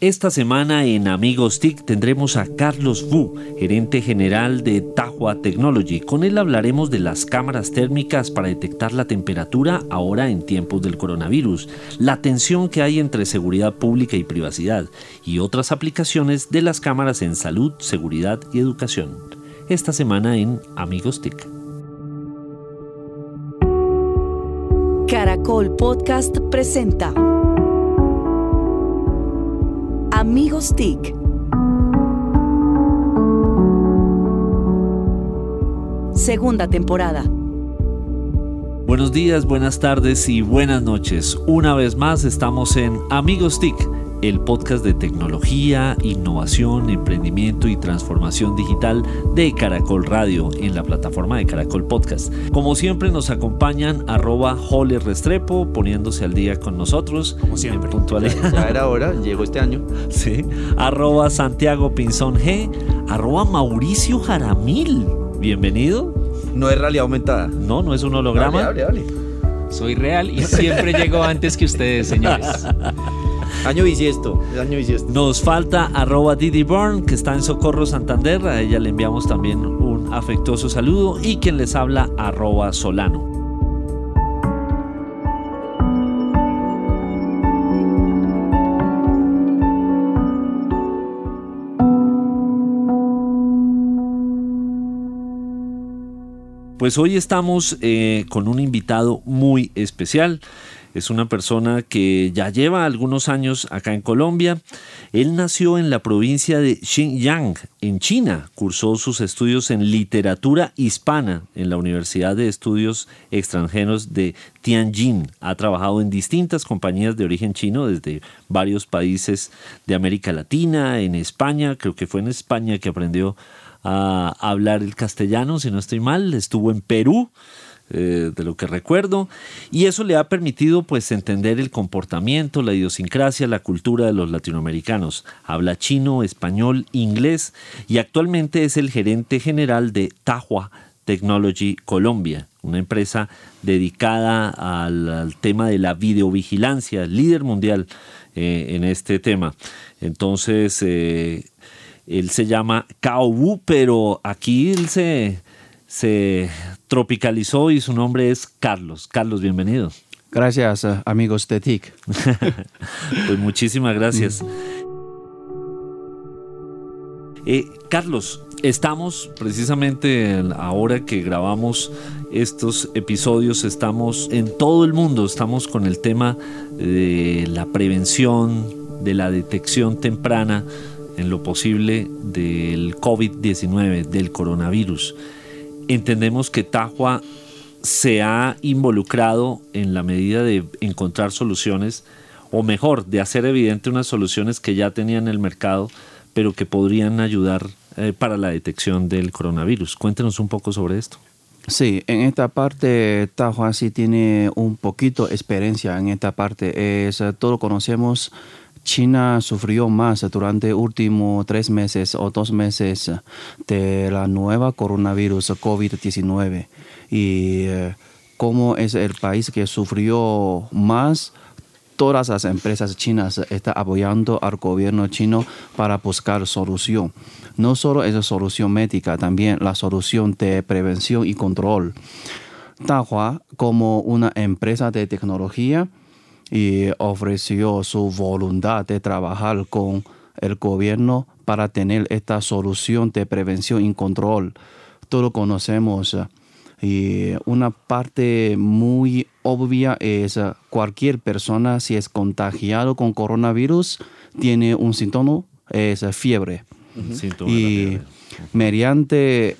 Esta semana en Amigos TIC tendremos a Carlos Wu, gerente general de Tahua Technology. Con él hablaremos de las cámaras térmicas para detectar la temperatura ahora en tiempos del coronavirus, la tensión que hay entre seguridad pública y privacidad y otras aplicaciones de las cámaras en salud, seguridad y educación. Esta semana en Amigos TIC. Caracol Podcast presenta Amigos TIC. Segunda temporada. Buenos días, buenas tardes y buenas noches. Una vez más estamos en Amigos TIC el podcast de tecnología, innovación, emprendimiento y transformación digital de Caracol Radio en la plataforma de Caracol Podcast. Como siempre nos acompañan arroba Jole Restrepo poniéndose al día con nosotros. Como siempre. puntualidad. Ya era hora, llegó este año. Sí. Arroba Santiago Pinzón G. Arroba Mauricio Jaramil. Bienvenido. No es realidad aumentada. No, no es un holograma. Hable, hable, hable. Soy real y siempre llego antes que ustedes, señores. Año bisiesto, es año bisiesto. Nos falta arroba Didi Burn, que está en Socorro Santander. A ella le enviamos también un afectuoso saludo. Y quien les habla, arroba Solano. Pues hoy estamos eh, con un invitado muy especial. Es una persona que ya lleva algunos años acá en Colombia. Él nació en la provincia de Xinjiang, en China. Cursó sus estudios en literatura hispana en la Universidad de Estudios Extranjeros de Tianjin. Ha trabajado en distintas compañías de origen chino desde varios países de América Latina, en España. Creo que fue en España que aprendió a hablar el castellano, si no estoy mal. Estuvo en Perú. Eh, de lo que recuerdo, y eso le ha permitido pues entender el comportamiento, la idiosincrasia, la cultura de los latinoamericanos. Habla chino, español, inglés y actualmente es el gerente general de Tahua Technology Colombia, una empresa dedicada al, tema de la videovigilancia, líder mundial eh, en este tema. Entonces, eh, él se llama Cao pero aquí él se se tropicalizó y su nombre es Carlos. Carlos, bienvenido. Gracias, eh, amigos de TIC. pues muchísimas gracias. Eh, Carlos, estamos precisamente ahora que grabamos estos episodios, estamos en todo el mundo, estamos con el tema de la prevención, de la detección temprana en lo posible del COVID-19, del coronavirus entendemos que Tahua se ha involucrado en la medida de encontrar soluciones, o mejor, de hacer evidente unas soluciones que ya tenían en el mercado, pero que podrían ayudar eh, para la detección del coronavirus. Cuéntenos un poco sobre esto. Sí, en esta parte Tahua sí tiene un poquito experiencia en esta parte. Es, todo conocemos China sufrió más durante últimos tres meses o dos meses de la nueva coronavirus COVID-19 y eh, como es el país que sufrió más todas las empresas chinas están apoyando al gobierno chino para buscar solución. No solo esa solución médica, también la solución de prevención y control. Dahua, como una empresa de tecnología, y ofreció su voluntad de trabajar con el gobierno para tener esta solución de prevención y control. Todos conocemos y una parte muy obvia es cualquier persona si es contagiado con coronavirus tiene un síntoma es fiebre. y mediante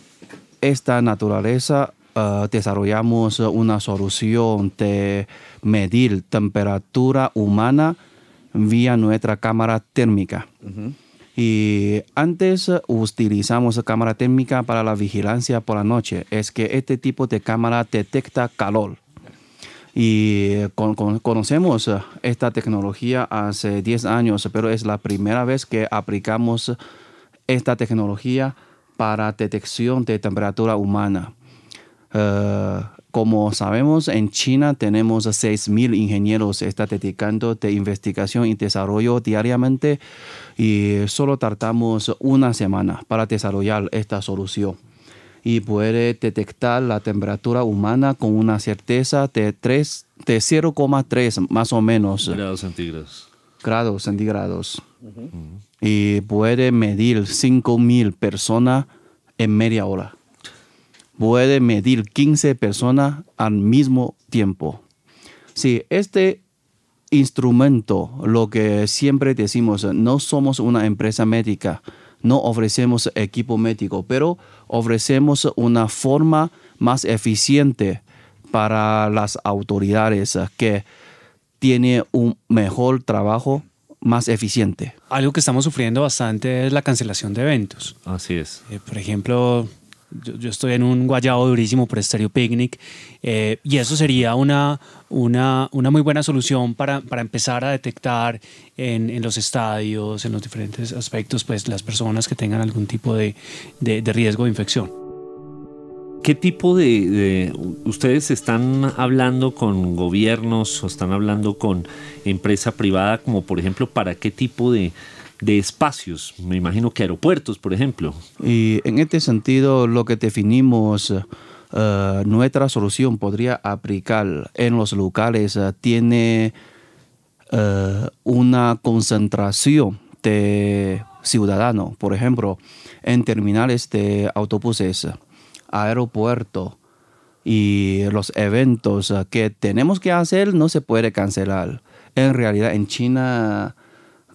esta naturaleza uh, desarrollamos una solución de medir temperatura humana vía nuestra cámara térmica. Y antes utilizamos cámara térmica para la vigilancia por la noche. Es que este tipo de cámara detecta calor. Y conocemos esta tecnología hace 10 años, pero es la primera vez que aplicamos esta tecnología para detección de temperatura humana. Uh, como sabemos, en China tenemos 6.000 ingenieros que están dedicando de investigación y desarrollo diariamente y solo tardamos una semana para desarrollar esta solución. Y puede detectar la temperatura humana con una certeza de, 3, de 0,3 más o menos Grados centígrados. grados centígrados. Y puede medir 5.000 personas en media hora. Puede medir 15 personas al mismo tiempo. Sí, este instrumento, lo que siempre decimos, no somos una empresa médica, no ofrecemos equipo médico, pero ofrecemos una forma más eficiente para las autoridades que tiene un mejor trabajo más eficiente. Algo que estamos sufriendo bastante es la cancelación de eventos. Así es. Eh, por ejemplo, yo, estoy en un guayabo durísimo por Stereo Picnic eh, y eso sería una, una, una muy buena solución para, para empezar a detectar en, en los estadios, en los diferentes aspectos, pues las personas que tengan algún tipo de, de- riesgo de infección. ¿Qué tipo de- ustedes están hablando con gobiernos o están hablando con empresa privada, como por ejemplo, para qué tipo de, de espacios? Me imagino que aeropuertos, por ejemplo. Y en este sentido, lo que definimos, eh, nuestra solución podría aplicar en los locales, eh, tiene eh, una concentración de ciudadanos, por ejemplo, en terminales de autobuses, aeropuertos y los eventos que tenemos que hacer no se puede cancelar. En realidad, en China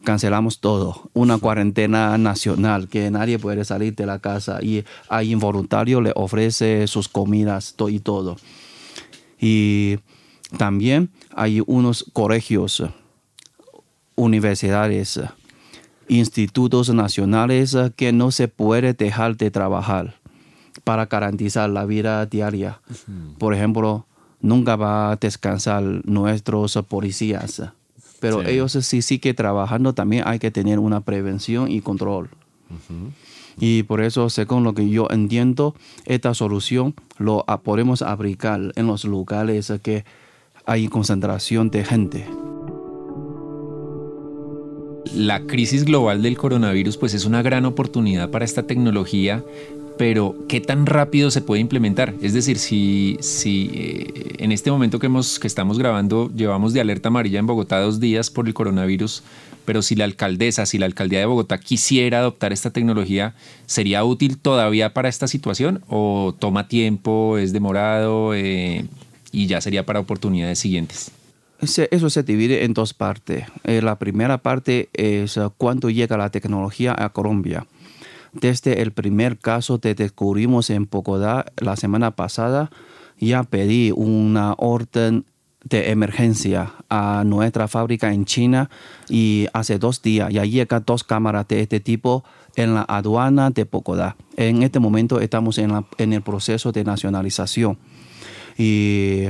cancelamos todo, una cuarentena nacional que nadie puede salir de la casa y hay involuntario le ofrece sus comidas y todo. Y también hay unos colegios, universidades, institutos nacionales que no se puede dejar de trabajar para garantizar la vida diaria. Por ejemplo, nunca va a descansar nuestros policías, pero Sí. ellos sí sigue trabajando, también hay que tener una prevención y control. Y por eso, según lo que yo entiendo, esta solución lo podemos aplicar en los lugares que hay concentración de gente. La crisis global del coronavirus pues es una gran oportunidad para esta tecnología, pero ¿qué tan rápido se puede implementar? Es decir, si, si eh, en este momento que, hemos, que estamos grabando llevamos de alerta amarilla en Bogotá dos días por el coronavirus, pero si la alcaldesa, si la alcaldía de Bogotá quisiera adoptar esta tecnología, ¿sería útil todavía para esta situación o toma tiempo, es demorado eh, y ya sería para oportunidades siguientes? Eso se divide en dos partes. Eh, la primera parte es cuándo llega la tecnología a Colombia. Desde el primer caso que descubrimos en Bogotá la semana pasada, ya pedí una orden de emergencia a nuestra fábrica en China y hace dos días ya llega dos cámaras de este tipo en la aduana de Bogotá. En este momento estamos en, la- en el proceso de nacionalización. Y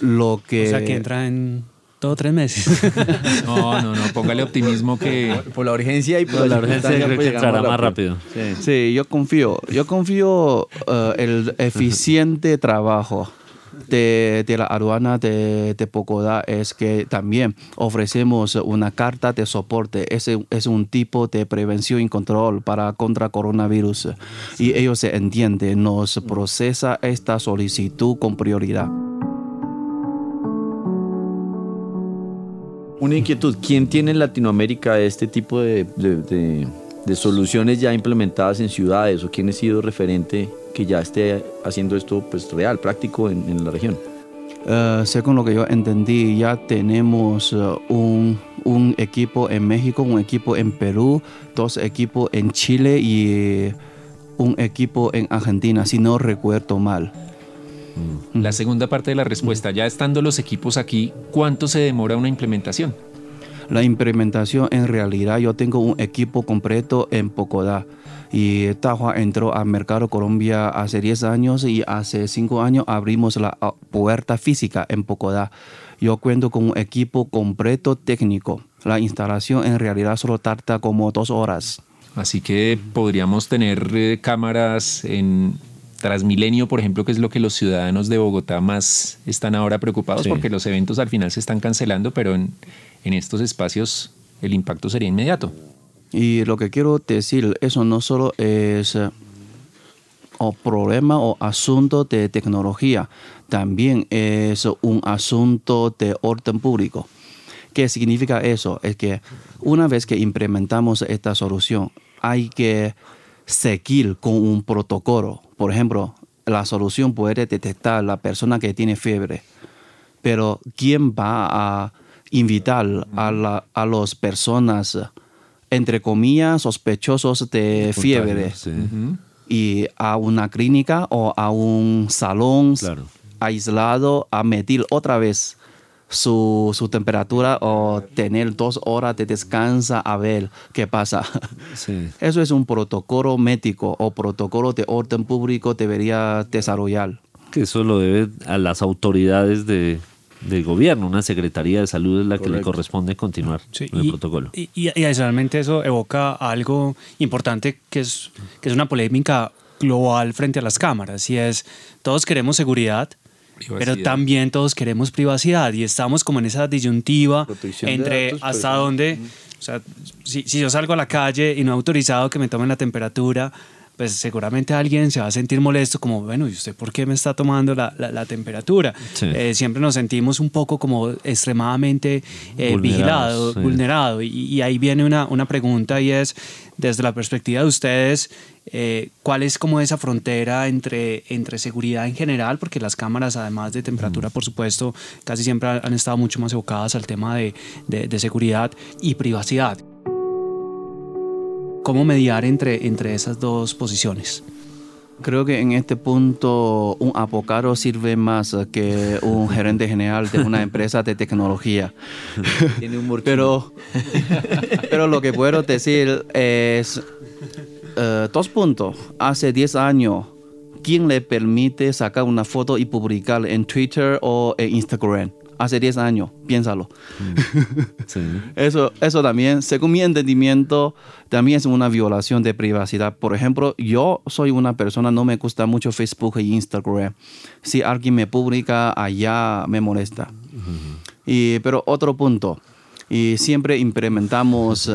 lo que... O sea, que entra en todo tres meses. No, no, no, póngale optimismo que... Por la urgencia y por, Por la la urgencia creo pues, que llegamos entrará más rápido. Sí. Sí, yo confío. Yo confío eh, el eficiente trabajo de, de la aduana de, de Bogotá es que también ofrecemos una carta de soporte. Es, es un tipo de prevención y control para contra coronavirus. Y ellos se entienden, nos procesa esta solicitud con prioridad. Una inquietud, ¿quién tiene en Latinoamérica este tipo de, soluciones ya implementadas en ciudades o quién ha sido referente que ya esté haciendo esto pues real, práctico en, la región? Eh, según lo que yo entendí, ya tenemos eh, un, un equipo en México, un equipo en Perú, dos equipos en Chile y un equipo en Argentina, si no recuerdo mal. La segunda parte de la respuesta, ya estando los equipos aquí, ¿cuánto se demora una implementación? La implementación en realidad yo tengo un equipo completo en Bogotá y Tajua entró al mercado Colombia hace 10 años y hace 5 años abrimos la ah, puerta física en Bogotá. Yo cuento con un equipo completo técnico. La instalación en realidad solo tarda como dos horas. Así que podríamos tener eh, cámaras en, Transmilenio, por ejemplo, que es lo que los ciudadanos de Bogotá más están ahora preocupados Sí. porque los eventos al final se están cancelando, pero en, en estos espacios el impacto sería inmediato. Y lo que quiero decir, eso no solo es eh, o problema o asunto de tecnología, también es un asunto de orden público. ¿Qué significa eso? Es que una vez que implementamos esta solución, hay que seguir con un protocolo. Por ejemplo, la solución puede detectar la persona que tiene fiebre, pero ¿quién va a invitar a, la, a las personas, entre comillas, sospechosos de fiebre? Sí. y a una clínica o a un salón Claro. aislado a medir otra vez su, su temperatura o tener dos horas de descanso a ver qué pasa. Sí. Eso es un protocolo médico o protocolo de orden público debería desarrollar. Que eso lo debe a las autoridades de, del gobierno. Una Secretaría de Salud es la que le corresponde continuar Sí, con el y, protocolo. Y, y- y adicionalmente eso evoca algo importante que es, que es una polémica global frente a las cámaras y es todos queremos seguridad, pero Privacidad. también todos queremos privacidad y estamos como en esa disyuntiva Protección entre datos hasta dónde, o sea, si, si yo salgo a la calle y no he autorizado que me tomen la temperatura, pues seguramente alguien se va a sentir molesto como, bueno, ¿y usted por qué me está tomando la, la- la temperatura? Sí. Eh, siempre nos sentimos un poco como extremadamente eh, vigilados, sí. vulnerado. Y, y ahí viene una, una pregunta y es, desde la perspectiva de ustedes, eh, ¿cuál es como esa frontera entre, entre seguridad en general? Porque las cámaras, además de temperatura, por supuesto, casi siempre han estado mucho más evocadas al tema de, de- de seguridad y privacidad. ¿Cómo mediar entre, entre esas dos posiciones? Creo que en este punto un abogado sirve más que un gerente general de una empresa de tecnología. Tiene humor Pero, pero lo que puedo decir es eh, dos puntos. Hace 10 años, ¿quién le permite sacar una foto y publicar en Twitter o en Instagram? Hace 10 años, piénsalo. Sí. Eso, eso también, según mi entendimiento, también es una violación de privacidad. Por ejemplo, yo soy una persona, no me gusta mucho Facebook e Instagram. Si alguien me publica allá, me molesta. Y, pero otro punto, y siempre implementamos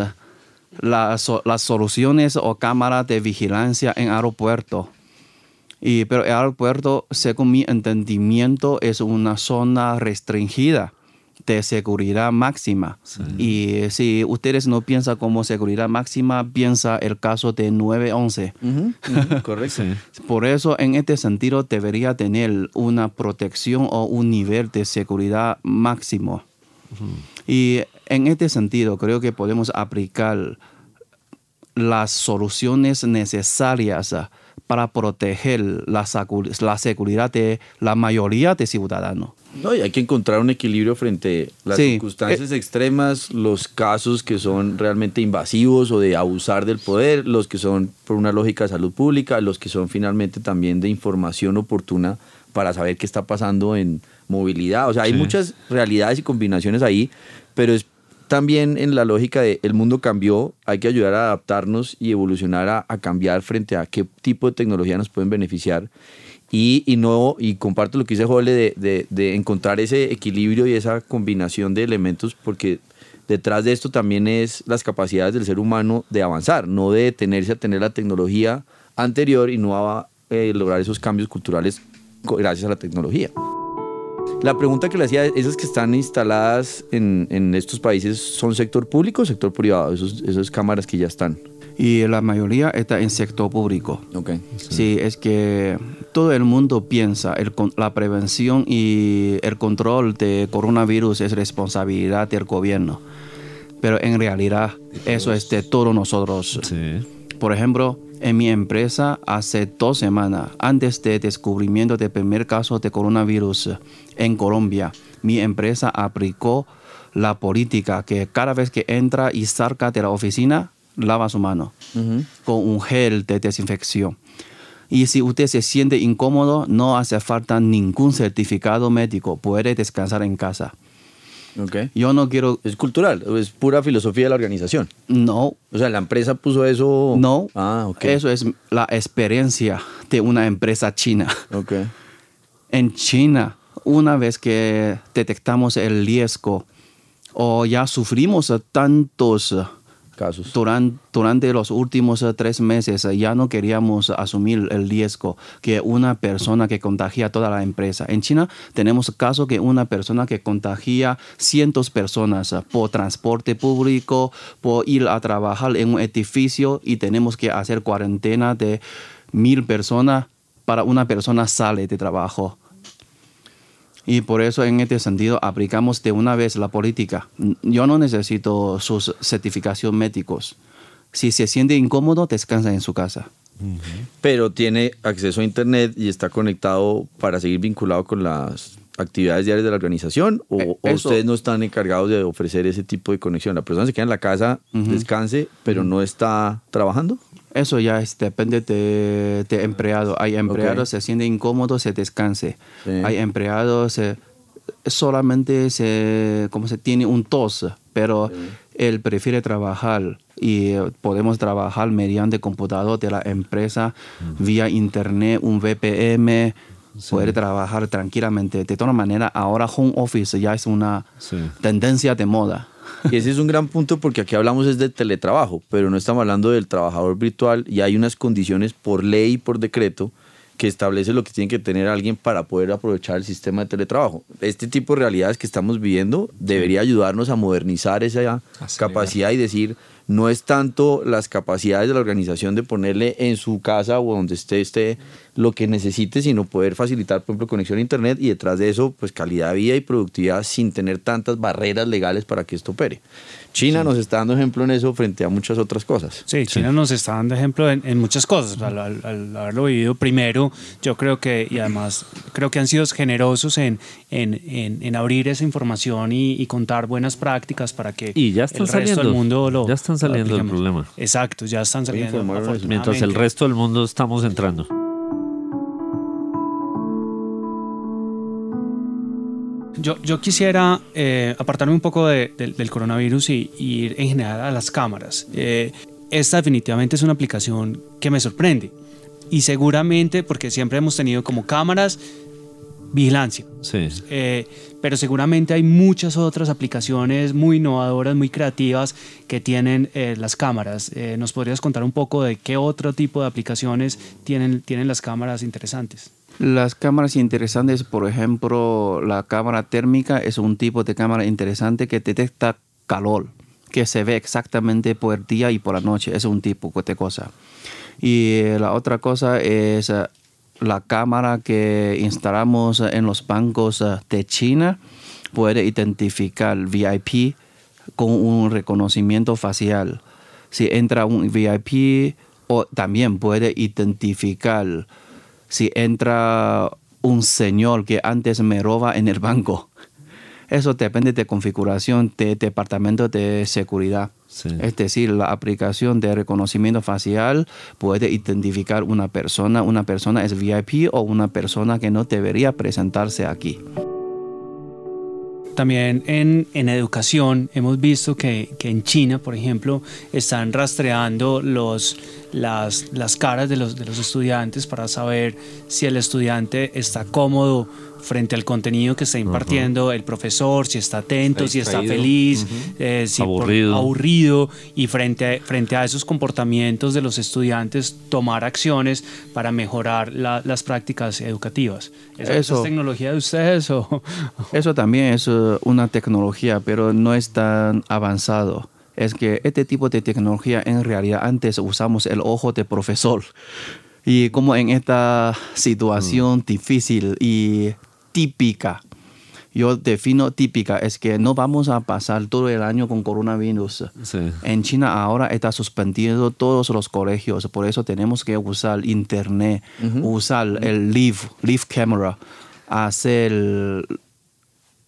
las, so- las soluciones o cámaras de vigilancia en aeropuertos. Y, pero el aeropuerto, según mi entendimiento, es una zona restringida de seguridad máxima. Y si ustedes no piensan como seguridad máxima, piensa el caso de 911. Correcto. Sí. Por eso, en este sentido, debería tener una protección o un nivel de seguridad máximo. Y en este sentido, creo que podemos aplicar las soluciones necesarias para proteger la, la seguridad de la mayoría de ciudadanos. No, y hay que encontrar un equilibrio frente a las Sí. circunstancias extremas, los casos que son realmente invasivos o de abusar del poder, los que son por una lógica de salud pública, los que son finalmente también de información oportuna para saber qué está pasando en movilidad. O sea, hay Sí. muchas realidades y combinaciones ahí, pero es también en la lógica de el mundo cambió, hay que ayudar a adaptarnos y evolucionar a, cambiar frente a qué tipo de tecnología nos pueden beneficiar y, no y comparto lo que dice Jole de, de- encontrar ese equilibrio y esa combinación de elementos porque detrás de esto también es las capacidades del ser humano de avanzar, no de detenerse a tener la tecnología anterior y no eh, lograr esos cambios culturales gracias a la tecnología. La pregunta que le hacía, esas que están instaladas en, en estos países, ¿son sector público o sector privado? Esos, esas cámaras que ya están. Y la mayoría está en sector público. Ok. Sí, es que todo el mundo piensa el la prevención y el control de coronavirus es responsabilidad del gobierno. Pero en realidad eso es de todos nosotros. Sí. Por ejemplo, en mi empresa hace dos semanas, antes del descubrimiento del primer caso de coronavirus en Colombia, mi empresa aplicó la política que cada vez que entra y salga de la oficina, lava su mano con un gel de desinfección. Y si usted se siente incómodo, no hace falta ningún certificado médico, puede descansar en casa. Ok. Yo no quiero, Es cultural, es pura filosofía de la organización. no, O sea, la empresa puso eso. no. Ah, ok. Eso es la experiencia de una empresa china. Ok. En China, una vez que detectamos el riesgo o ya sufrimos tantos Casos. durante, durante los últimos eh, tres meses, eh, ya no queríamos asumir el riesgo que una persona que contagia toda la empresa. En China tenemos caso que una persona que contagia cientos personas eh, por transporte público, por ir a trabajar en un edificio y tenemos que hacer cuarentena de mil personas para una persona sale de trabajo. Y por eso en este sentido aplicamos de una vez la política. Yo no necesito sus certificación médicos. Si se siente incómodo, descansa en su casa. Pero tiene acceso a internet y está conectado para seguir vinculado con las actividades diarias de la organización o, Eh, o ustedes no están encargados de ofrecer ese tipo de conexión. La persona se queda en la casa, descanse, pero no está trabajando. Eso ya es- depende de, de empleado. Hay empleados se sienten incómodos, se descanse. Sí. Hay empleados se- solamente se, como se tiene un tos, pero él prefiere trabajar y eh, podemos trabajar mediante computador de la empresa vía internet, un VPN. Poder trabajar tranquilamente. De todas maneras, ahora home office ya es una Sí. tendencia de moda. Y ese es un gran punto porque aquí hablamos es de teletrabajo, pero no estamos hablando del trabajador virtual y hay unas condiciones por ley y por decreto que establece lo que tiene que tener alguien para poder aprovechar el sistema de teletrabajo. Este tipo de realidades que estamos viviendo debería ayudarnos a modernizar esa Acelerar. capacidad y decir, no es tanto las capacidades de la organización de ponerle en su casa o donde esté, esté lo que necesite, sino poder facilitar, por ejemplo, conexión a Internet y detrás de eso, pues calidad de vida y productividad sin tener tantas barreras legales para que esto opere. China nos está dando ejemplo en eso frente a muchas otras cosas. Sí, China nos está dando ejemplo en, en muchas cosas. Al, al- al haberlo vivido primero, yo creo que, y además creo que han sido generosos en, en, en- en abrir esa información y, y contar buenas prácticas para que Y ya están el resto saliendo, del mundo lo ya están saliendo del problema. Exacto, ya están saliendo. eso. Mientras el resto del mundo estamos entrando. Yo, yo quisiera eh, apartarme un poco de- del- del coronavirus y, y ir en general a las cámaras. Eh, esta definitivamente es una aplicación que me sorprende. Y seguramente, porque siempre hemos tenido como cámaras, vigilancia. Sí. Eh, pero seguramente hay muchas otras aplicaciones muy innovadoras, muy creativas que tienen eh, las cámaras. Eh, ¿Nos podrías contar un poco de qué otro tipo de aplicaciones tienen, tienen las cámaras interesantes? Las cámaras interesantes, por ejemplo, la cámara térmica es un tipo de cámara interesante que detecta calor, que se ve exactamente por el día y por la noche. Es un tipo de cosa. Y eh, la otra cosa es la cámara que instalamos en los bancos eh, de China. Puede identificar VIP con un reconocimiento facial. Si entra un VIP, o también puede identificar si entra un señor que antes me roba en el banco. Eso depende de configuración de departamento de seguridad. Sí. Es decir, la aplicación de reconocimiento facial puede identificar una persona, una persona es VIP o una persona que no debería presentarse aquí. También en, en educación hemos visto que, que en China, por ejemplo, están rastreando los, las, las caras de los, de los estudiantes para saber si el estudiante está cómodo frente al contenido que está impartiendo el profesor, si está atento, si está feliz, eh, si por- Aburrido. aburrido y frente a, frente a esos comportamientos de los estudiantes tomar acciones para mejorar la- las prácticas educativas. ¿Esa, esa Eso. es tecnología de ustedes o...? Eso también es eh, una tecnología, pero no es tan avanzado. Es que este tipo de tecnología en realidad antes usamos el ojo de profesor. Y como en esta situación difícil y típica, yo defino típica, es que no vamos a pasar todo el año con coronavirus. Sí. En China ahora está suspendido todos los colegios, por eso tenemos que usar internet, usar el live, live camera, hacer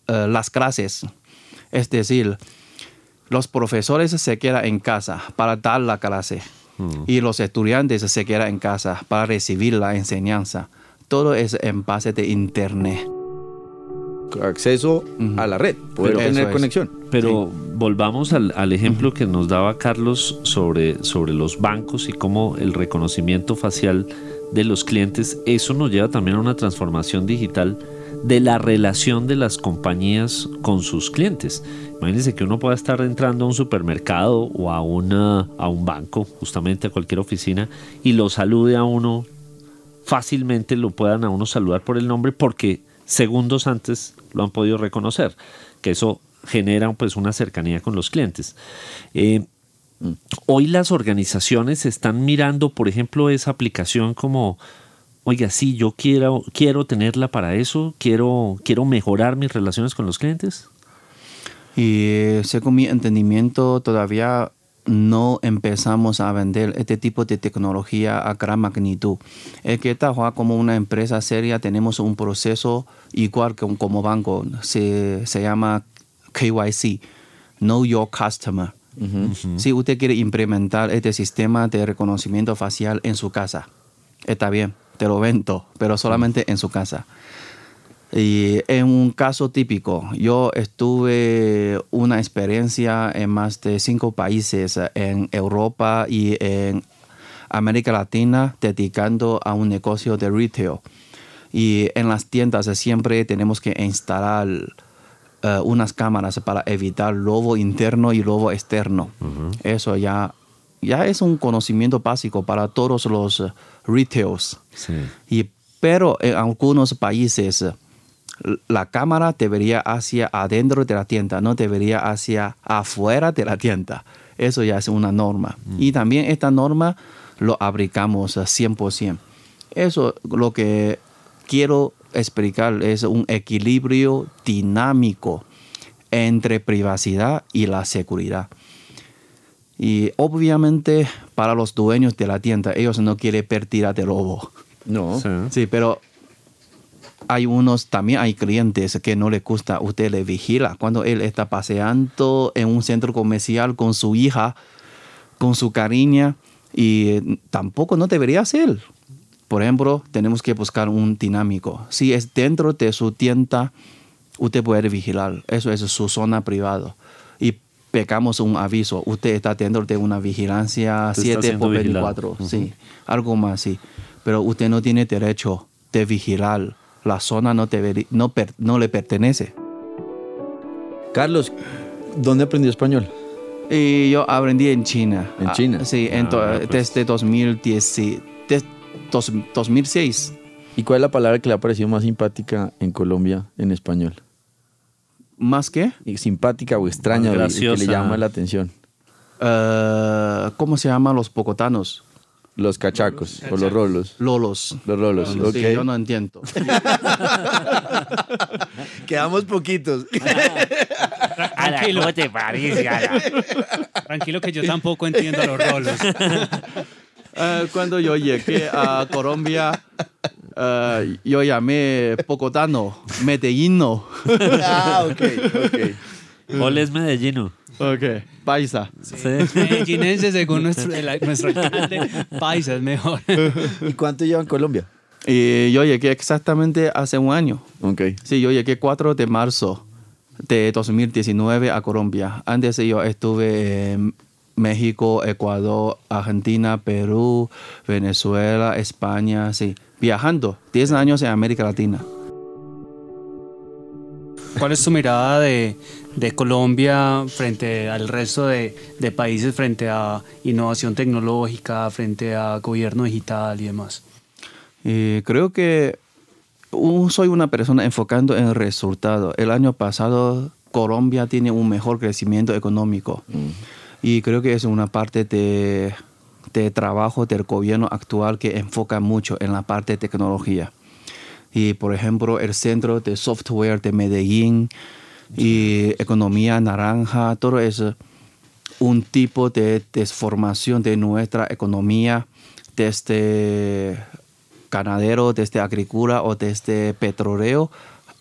eh, las clases. Es decir, los profesores se quedan en casa para dar la clase y los estudiantes se quedan en casa para recibir la enseñanza. Todo es en base de internet. Acceso a la red, poder tener conexión. Pero volvamos al, al ejemplo que nos daba Carlos sobre, sobre los bancos y cómo el reconocimiento facial de los clientes, eso nos lleva también a una transformación digital de la relación de las compañías con sus clientes. Imagínense que uno pueda estar entrando a un supermercado o a, una, a un banco, justamente a cualquier oficina, y lo salude a uno fácilmente, lo puedan a uno saludar por el nombre porque segundos antes lo han podido reconocer, que eso genera pues una cercanía con los clientes. Eh, Hoy las organizaciones están mirando, por ejemplo, esa aplicación como, oiga, sí, yo quiero, quiero tenerla para eso, quiero, quiero mejorar mis relaciones con los clientes. Y eh, según mi entendimiento, todavía no empezamos a vender este tipo de tecnología a gran magnitud. Es que Tahua, como una empresa seria, tenemos un proceso igual que un, como banco. Se, se llama KYC, Know Your Customer. Si usted quiere implementar este sistema de reconocimiento facial en su casa, está bien, te lo vendo, pero solamente en su casa. Y en un caso típico, yo estuve una experiencia en más de cinco países en Europa y en América Latina dedicando a un negocio de retail. Y en las tiendas siempre tenemos que instalar eh, unas cámaras para evitar lobo interno y lobo externo. Eso ya, ya es un conocimiento básico para todos los retails. Sí. Y, pero en algunos países la cámara debería hacia adentro de la tienda, no debería hacia afuera de la tienda. Eso ya es una norma. Y también esta norma lo aplicamos a 100%. Eso lo que quiero explicar es un equilibrio dinámico entre privacidad y la seguridad. Y obviamente para los dueños de la tienda, ellos no quieren pérdida de lobo. No. Sí. Sí, pero hay unos, también hay clientes que no les gusta, usted le vigila cuando él está paseando en un centro comercial con su hija, con su cariña, y tampoco no debería ser. Por ejemplo, tenemos que buscar un dinámico. Si es dentro de su tienda, usted puede vigilar. Eso es su zona privada. Y pegamos un aviso. Usted está dentro de una vigilancia Usted está 7 siendo por vigilado. 24. Sí, algo más, sí. Pero usted no tiene derecho de vigilar. La zona no, deberi- no, per- no le pertenece. Carlos, ¿dónde aprendió español? Y yo aprendí en China. ¿En Ah, China? sí, en to- Ah, pues. desde 2010, y- des- dos- 2006. ¿Y cuál es la palabra que le ha parecido más simpática en Colombia en español? ¿Más que? Y simpática o extraña, o que graciosa. le llama la atención. Eh, ¿Cómo se llaman los pocotanos? Los cachacos o los rolos. Lolos. Los rolos, Sí, ok. yo no entiendo. Quedamos poquitos. Tranquilo. ¿Cómo te parece? Tranquilo que yo tampoco entiendo los rolos. Eh, cuando yo llegué a Colombia, eh, yo llamé Pocotano, Medellino. ah, ok, ok. Ole es Medellino. Ok, paisa. Sí. Medellinense, según nuestro, el- nuestro alcalde, paisa es mejor. ¿Y cuánto lleva en Colombia? Y yo llegué exactamente hace un año. Ok. Sí, yo llegué 4 de marzo de 2019 a Colombia. Antes yo estuve en México, Ecuador, Argentina, Perú, Venezuela, España, sí, viajando. 10 años en América Latina. ¿Cuál es tu mirada de, de Colombia frente al resto de, de países, frente a innovación tecnológica, frente a gobierno digital y demás? Y creo que soy una persona enfocando en el resultado. El año pasado Colombia tiene un mejor crecimiento económico y creo que es una parte de, de trabajo del gobierno actual que enfoca mucho en la parte de tecnología. Y por ejemplo, el centro de software de Medellín y economía naranja, todo es un tipo de transformación de nuestra economía desde ganadero, desde agricultura o desde petróleo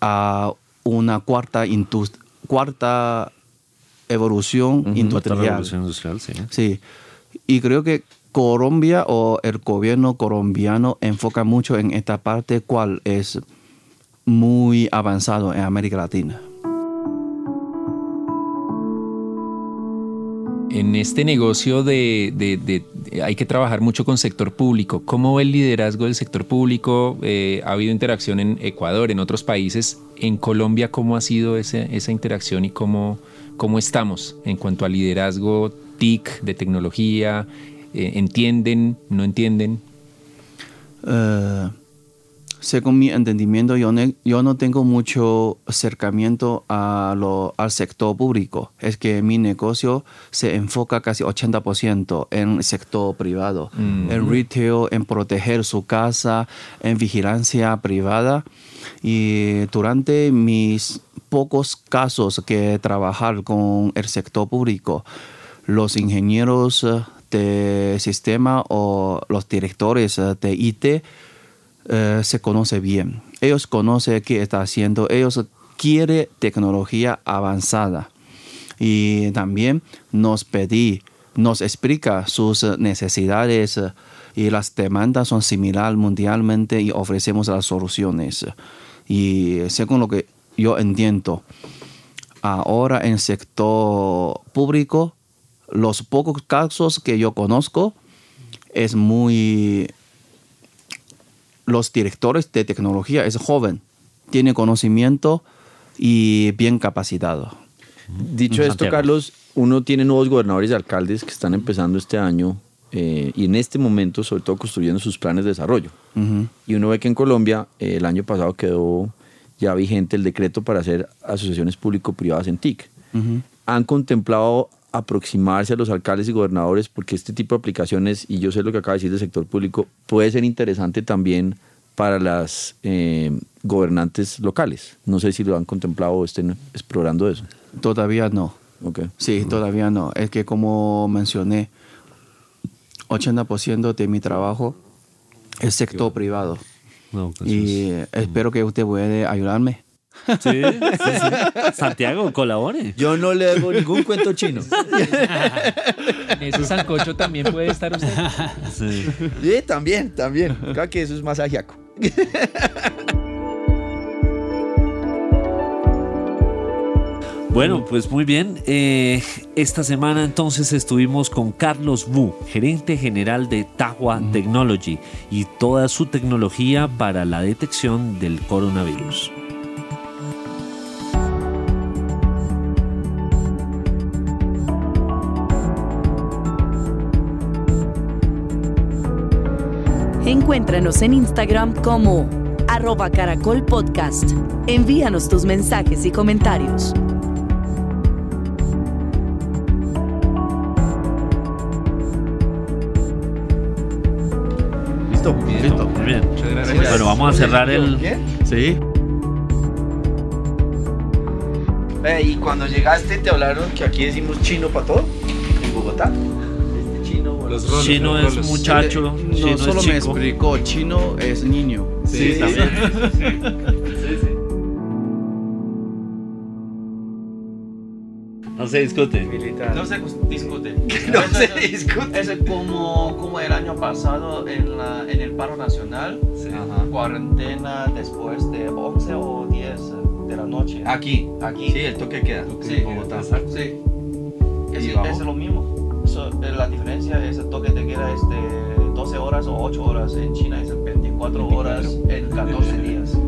a una cuarta, cuarta evolución Cuarta industrial. revolución industrial, sí. Sí, y creo que Colombia o el gobierno colombiano enfoca mucho en esta parte, cuál es muy avanzado en América Latina. En este negocio de, hay que trabajar mucho con sector público. ¿Cómo ve el liderazgo del sector público? Eh, ha habido interacción en Ecuador, en otros países. En Colombia, ¿cómo ha sido esa interacción y cómo, cómo estamos en cuanto al liderazgo TIC de tecnología? Eh, ¿Entienden? ¿No entienden? Eh, según mi entendimiento, yo, ne- yo no tengo mucho acercamiento a lo- al sector público. Es que mi negocio se enfoca casi 80% en el sector privado, en retail, en proteger su casa, en vigilancia privada. Y durante mis pocos casos que trabajar con el sector público, los ingenieros de sistema o los directores eh, de IT eh, se conoce bien. Ellos conocen qué está haciendo. Ellos quieren tecnología avanzada. Y también nos pedí, nos explica sus necesidades eh, y las demandas son similares mundialmente y ofrecemos las soluciones. Y según lo que yo entiendo, ahora en sector público, los pocos casos que yo conozco es muy los directores de tecnología es joven, tiene conocimiento y bien capacitado. Dicho esto. Carlos, uno tiene nuevos gobernadores y alcaldes que están empezando este año eh, y en este momento, sobre todo, construyendo sus planes de desarrollo. Y uno ve que en Colombia eh, el año pasado quedó ya vigente el decreto para hacer asociaciones público-privadas en TIC. ¿Han contemplado aproximarse a los alcaldes y gobernadores porque este tipo de aplicaciones, y yo sé lo que acaba de decir del sector público, puede ser interesante también para las eh, gobernantes locales? No sé si lo han contemplado o estén explorando eso. Todavía no. Sí, todavía no. Es que como mencioné, 80% de mi trabajo es sector privado. No, pues Y es- espero que usted puede ayudarme. Sí, sí, sí. Santiago, colabore. Yo no le hago ningún cuento chino. En ese sancocho también puede estar usted. Sí. Sí, también, también. Creo que eso es más ajiaco. Bueno, pues muy bien. Eh, esta semana entonces estuvimos con Carlos Wu, gerente general de Tahua Technology y toda su tecnología para la detección del coronavirus. Encuéntranos en Instagram como arroba caracol podcast. Envíanos tus mensajes y comentarios. Listo. Listo. Muy bien. Muchas gracias. Bueno, vamos a cerrar el... Sí. y cuando llegaste te hablaron que aquí decimos chino para todo, en Bogotá. Chino. Los rolos, Chino los es muchacho, No chino solo es me explicó, chino es niño. Sí, también. No se discute. No se discute. No se discute. Es como, como el año pasado en, la, en el paro nacional, cuarentena después de 11 o 10 de la noche. Aquí. Aquí. Sí, el toque queda. Sí, en Bogotá. Sí. Es lo mismo. So, la diferencia es el toque de queda es de 12 horas o 8 horas. En China es 24 horas en 14 días.